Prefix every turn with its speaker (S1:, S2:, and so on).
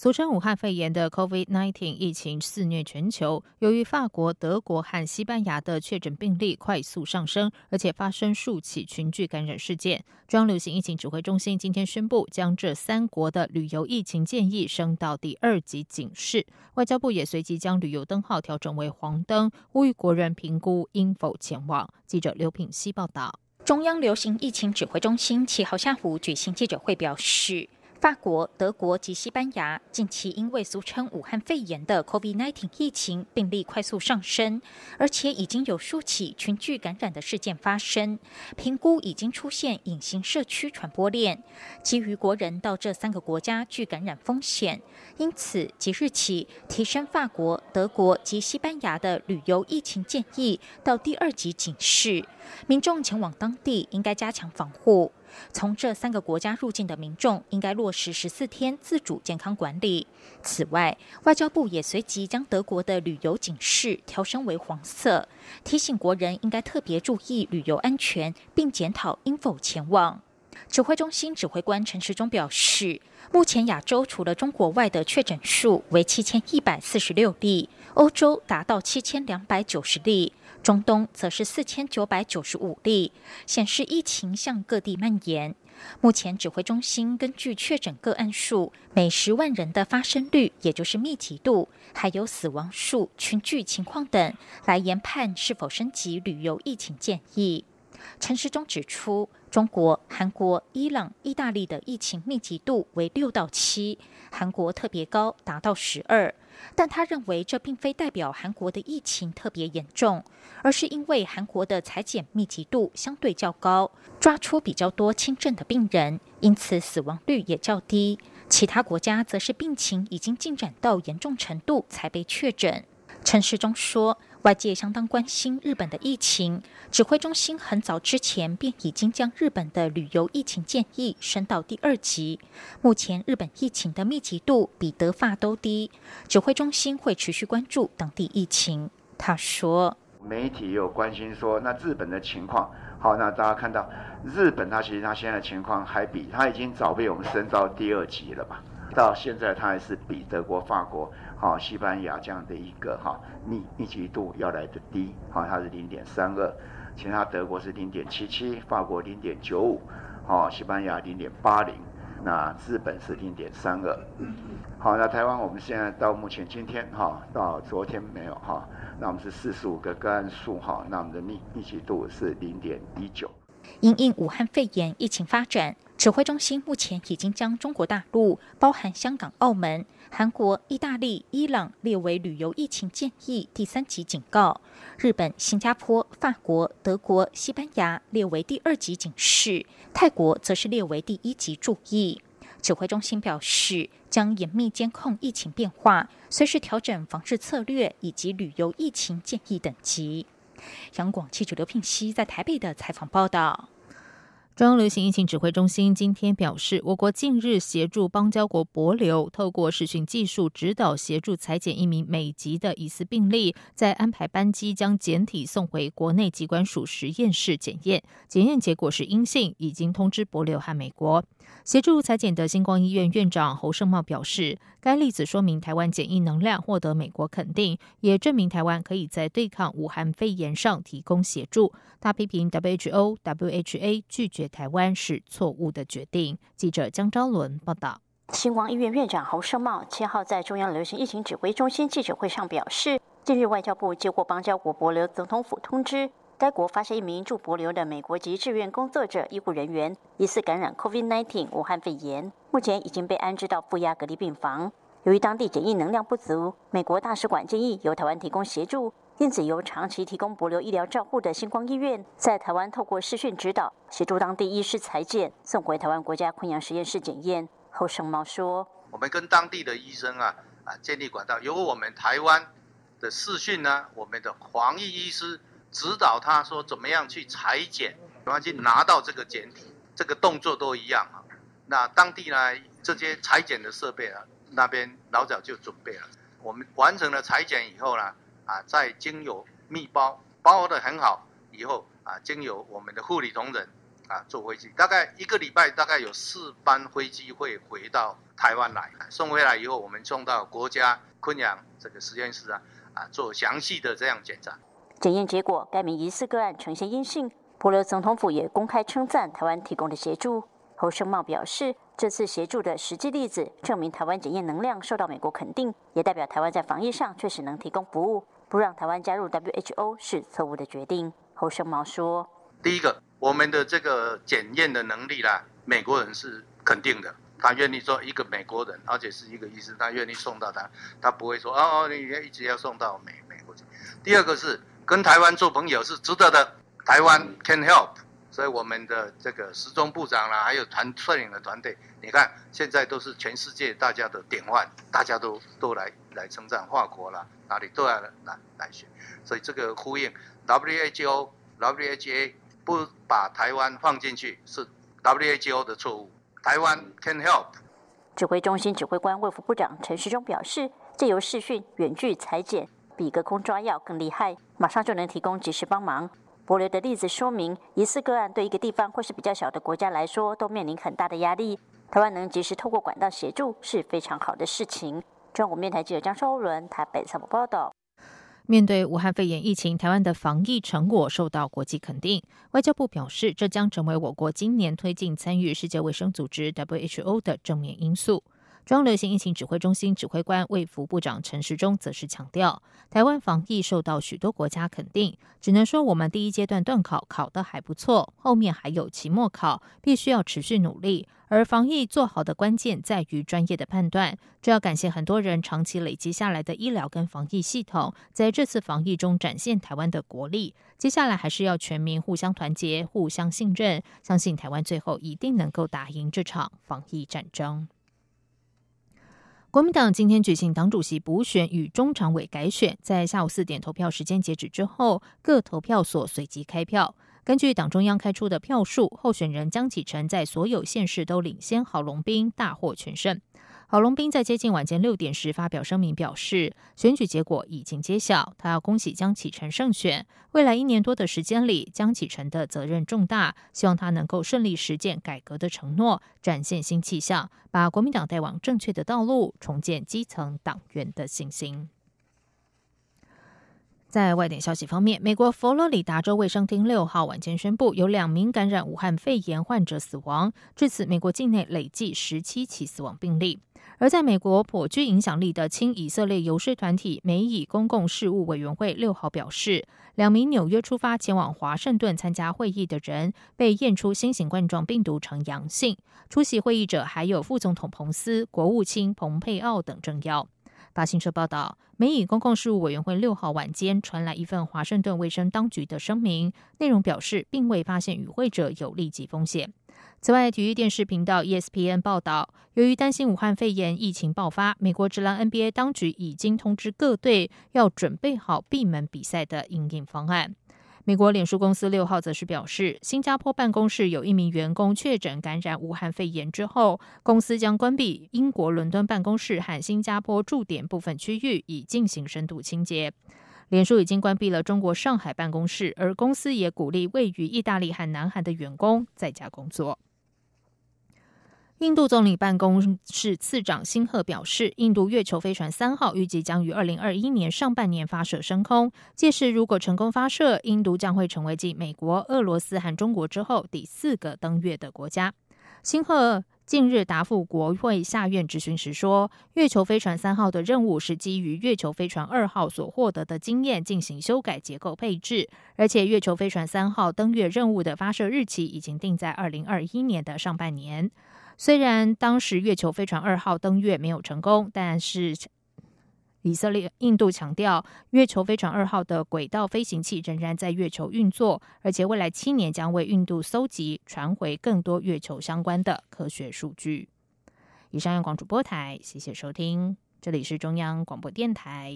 S1: 俗称武汉肺炎的 COVID-19 疫情肆虐全球，由于法国、德国和西班牙的确诊病例快速上升，而且发生数起群聚感染事件，中央流行疫情指挥中心今天宣布，将这三国的旅游疫情建议升到第二级警示。外交部也随即将旅游灯号调整为黄灯，呼吁国人评估应否前往。记者刘品希报道。
S2: 中央流行疫情指挥中心七号下午举行记者会，表示。法国、德国及西班牙近期因为俗称武汉肺炎的 COVID-19 疫情病例快速上升，而且已经有数起群聚感染的事件发生，评估已经出现隐形社区传播链，基于国人到这三个国家具感染风险，因此即日起提升法国、德国及西班牙的旅游疫情建议到第二级警示，民众前往当地应该加强防护。从这三个国家入境的民众应该落实十四天自主健康管理。此外，外交部也随即将德国的旅游警示调升为黄色，提醒国人应该特别注意旅游安全，并检讨应否前往。指挥中心指挥官陈时中表示，目前亚洲除了中国外的确诊数为七千一百四十六例，欧洲达到七千两百九十例。中东则是四千九百九十五例，显示疫情向各地蔓延。目前指挥中心根据确诊个案数、每十万人的发生率，也就是密集度，还有死亡数、群聚情况等，来研判是否升级旅游疫情建议。陈时中指出，中国、韩国、伊朗、意大利的疫情密集度为六到七，韩国特别高，达到十二。但他认为，这并非代表韩国的疫情特别严重，而是因为韩国的裁剪密集度相对较高，抓出比较多轻症的病人，因此死亡率也较低。其他国家则是病情已经进展到严重程度才被确诊。陈世忠说。外界相当关心日本的疫情，指挥中心很早之前便已经将日本的旅游疫情建议升到第二级。目前日本疫情的密集度比德法都低，指挥中心会持续关注当地疫情。他说：“
S3: 媒体有关心说，那日本的情况，好，那大家看到日本，它其实它现在的情况还比它已经早被我们升到第二级了吧？到现在它还是比德国、法国。”好，西班牙这样的一个哈密密集度要来的低，好，它是零点三二，其他德国是零点七七，法国零点九五，好，西班牙零点八零，那日本是零点三二，好，那台湾我们现在到目前今天哈，到昨天没有哈，那我们是四十五个个案数哈，那我们的密密集度是零点一九。
S2: 因应武汉肺炎疫情发展，指挥中心目前已经将中国大陆（包含香港、澳门）。韩国、意大利、伊朗列为旅游疫情建议第三级警告；日本、新加坡、法国、德国、西班牙列为第二级警示；泰国则是列为第一级注意。指挥中心表示，将严密监控疫情变化，随时调整防治策略以及旅游疫情建议等级。央广记者刘聘熙在台北的采访报道。
S1: 中央流行疫情指挥中心今天表示，我国近日协助邦交国博流，透过视讯技术指导协助裁剪一名美籍的疑似病例，在安排班机将检体送回国内机关属实验室检验，检验结果是阴性，已经通知博流和美国。协助裁剪的星光医院院长侯胜茂表示，该例子说明台湾检疫能量获得美国肯定，也证明台湾可以在对抗武汉肺炎上提供协助。他批评 WHO、WHA 拒绝台湾是错误的决定。记者江昭伦报道。
S4: 星光医院院长侯胜茂七号在中央流行疫情指挥中心记者会上表示，近日外交部接获邦交国博流总统府通知。该国发现一名驻博流的美国籍志愿工作者、医护人员疑似感染 COVID-19 武汉肺炎，目前已经被安置到负压隔离病房。由于当地检疫能量不足，美国大使馆建议由台湾提供协助，因此由长期提供博流医疗照护的星光医院在台湾透过视讯指导，协助当地医师裁剪，送回台湾国家昆阳实验室检验。后生茂说：“
S5: 我们跟当地的医生啊啊建立管道，由我们台湾的视讯呢，我们的防疫医师。”指导他说怎么样去裁剪怎么去拿到这个检体，这个动作都一样啊。那当地呢，这些裁剪的设备啊，那边老早就准备了。我们完成了裁剪以后呢，啊，再经由密包包的很好以后啊，经由我们的护理同仁啊坐飞机，大概一个礼拜，大概有四班飞机会回到台湾来，送回来以后，我们送到国家昆阳这个实验室啊啊做详细的这样检查。
S4: 检验结果，该名疑似个案呈现阴性。博留总统府也公开称赞台湾提供的协助。侯生茂表示，这次协助的实际例子证明台湾检验能量受到美国肯定，也代表台湾在防疫上确实能提供服务。不让台湾加入 WHO 是错误的决定。侯生茂说：“
S5: 第一个，我们的这个检验的能力啦，美国人是肯定的，他愿意做一个美国人，而且是一个医生，他愿意送到他，他不会说哦，你一直要送到美美国去。第二个是跟台湾做朋友是值得的，台湾 can help。”所以我们的这个时钟部长啦，还有团率领的团队，你看现在都是全世界大家的典范，大家都都来来称赞华国啦，哪里都要来来学。所以这个呼应 WHO、WHA 不把台湾放进去是 WHO 的错误。台湾 can help。
S4: 指挥中心指挥官卫副部长陈时中表示，借由视讯远距裁剪，比隔空抓药更厉害，马上就能提供及时帮忙。博流的例子说明，疑似个案对一个地方或是比较小的国家来说，都面临很大的压力。台湾能及时透过管道协助，是非常好的事情。中国面台记者张超伦台北采访报道。
S1: 面对武汉肺炎疫情，台湾的防疫成果受到国际肯定。外交部表示，这将成为我国今年推进参与世界卫生组织 （WHO） 的正面因素。中央流行疫情指挥中心指挥官卫福部长陈时中则是强调，台湾防疫受到许多国家肯定，只能说我们第一阶段段考考得还不错，后面还有期末考，必须要持续努力。而防疫做好的关键在于专业的判断，这要感谢很多人长期累积下来的医疗跟防疫系统，在这次防疫中展现台湾的国力。接下来还是要全民互相团结、互相信任，相信台湾最后一定能够打赢这场防疫战争。国民党今天举行党主席补选与中常委改选，在下午四点投票时间截止之后，各投票所随即开票。根据党中央开出的票数，候选人江启臣在所有县市都领先郝龙斌，大获全胜。郝龙斌在接近晚间六点时发表声明，表示选举结果已经揭晓，他要恭喜江启臣胜选。未来一年多的时间里，江启臣的责任重大，希望他能够顺利实践改革的承诺，展现新气象，把国民党带往正确的道路，重建基层党员的信心。在外电消息方面，美国佛罗里达州卫生厅六号晚间宣布，有两名感染武汉肺炎患者死亡，至此美国境内累计十七起死亡病例。而在美国颇具影响力的亲以色列游说团体美以公共事务委员会六号表示，两名纽约出发前往华盛顿参加会议的人被验出新型冠状病毒呈阳性。出席会议者还有副总统彭斯、国务卿蓬佩奥等政要。法新社报道，美以公共事务委员会六号晚间传来一份华盛顿卫生当局的声明，内容表示并未发现与会者有立即风险。此外，体育电视频道 ESPN 报道，由于担心武汉肺炎疫情爆发，美国职篮 NBA 当局已经通知各队要准备好闭门比赛的应应方案。美国脸书公司六号则是表示，新加坡办公室有一名员工确诊感染武汉肺炎之后，公司将关闭英国伦敦办公室和新加坡驻点部分区域，以进行深度清洁。脸书已经关闭了中国上海办公室，而公司也鼓励位于意大利和南韩的员工在家工作。印度总理办公室次长辛赫表示，印度月球飞船三号预计将于二零二一年上半年发射升空。届时，如果成功发射，印度将会成为继美国、俄罗斯和中国之后第四个登月的国家。辛赫近日答复国会下院质询时说，月球飞船三号的任务是基于月球飞船二号所获得的经验进行修改结构配置，而且月球飞船三号登月任务的发射日期已经定在二零二一年的上半年。虽然当时月球飞船二号登月没有成功，但是以色列、印度强调，月球飞船二号的轨道飞行器仍然在月球运作，而且未来七年将为印度搜集、传回更多月球相关的科学数据。以上，央广主播台，谢谢收听，这里是中央广播电台。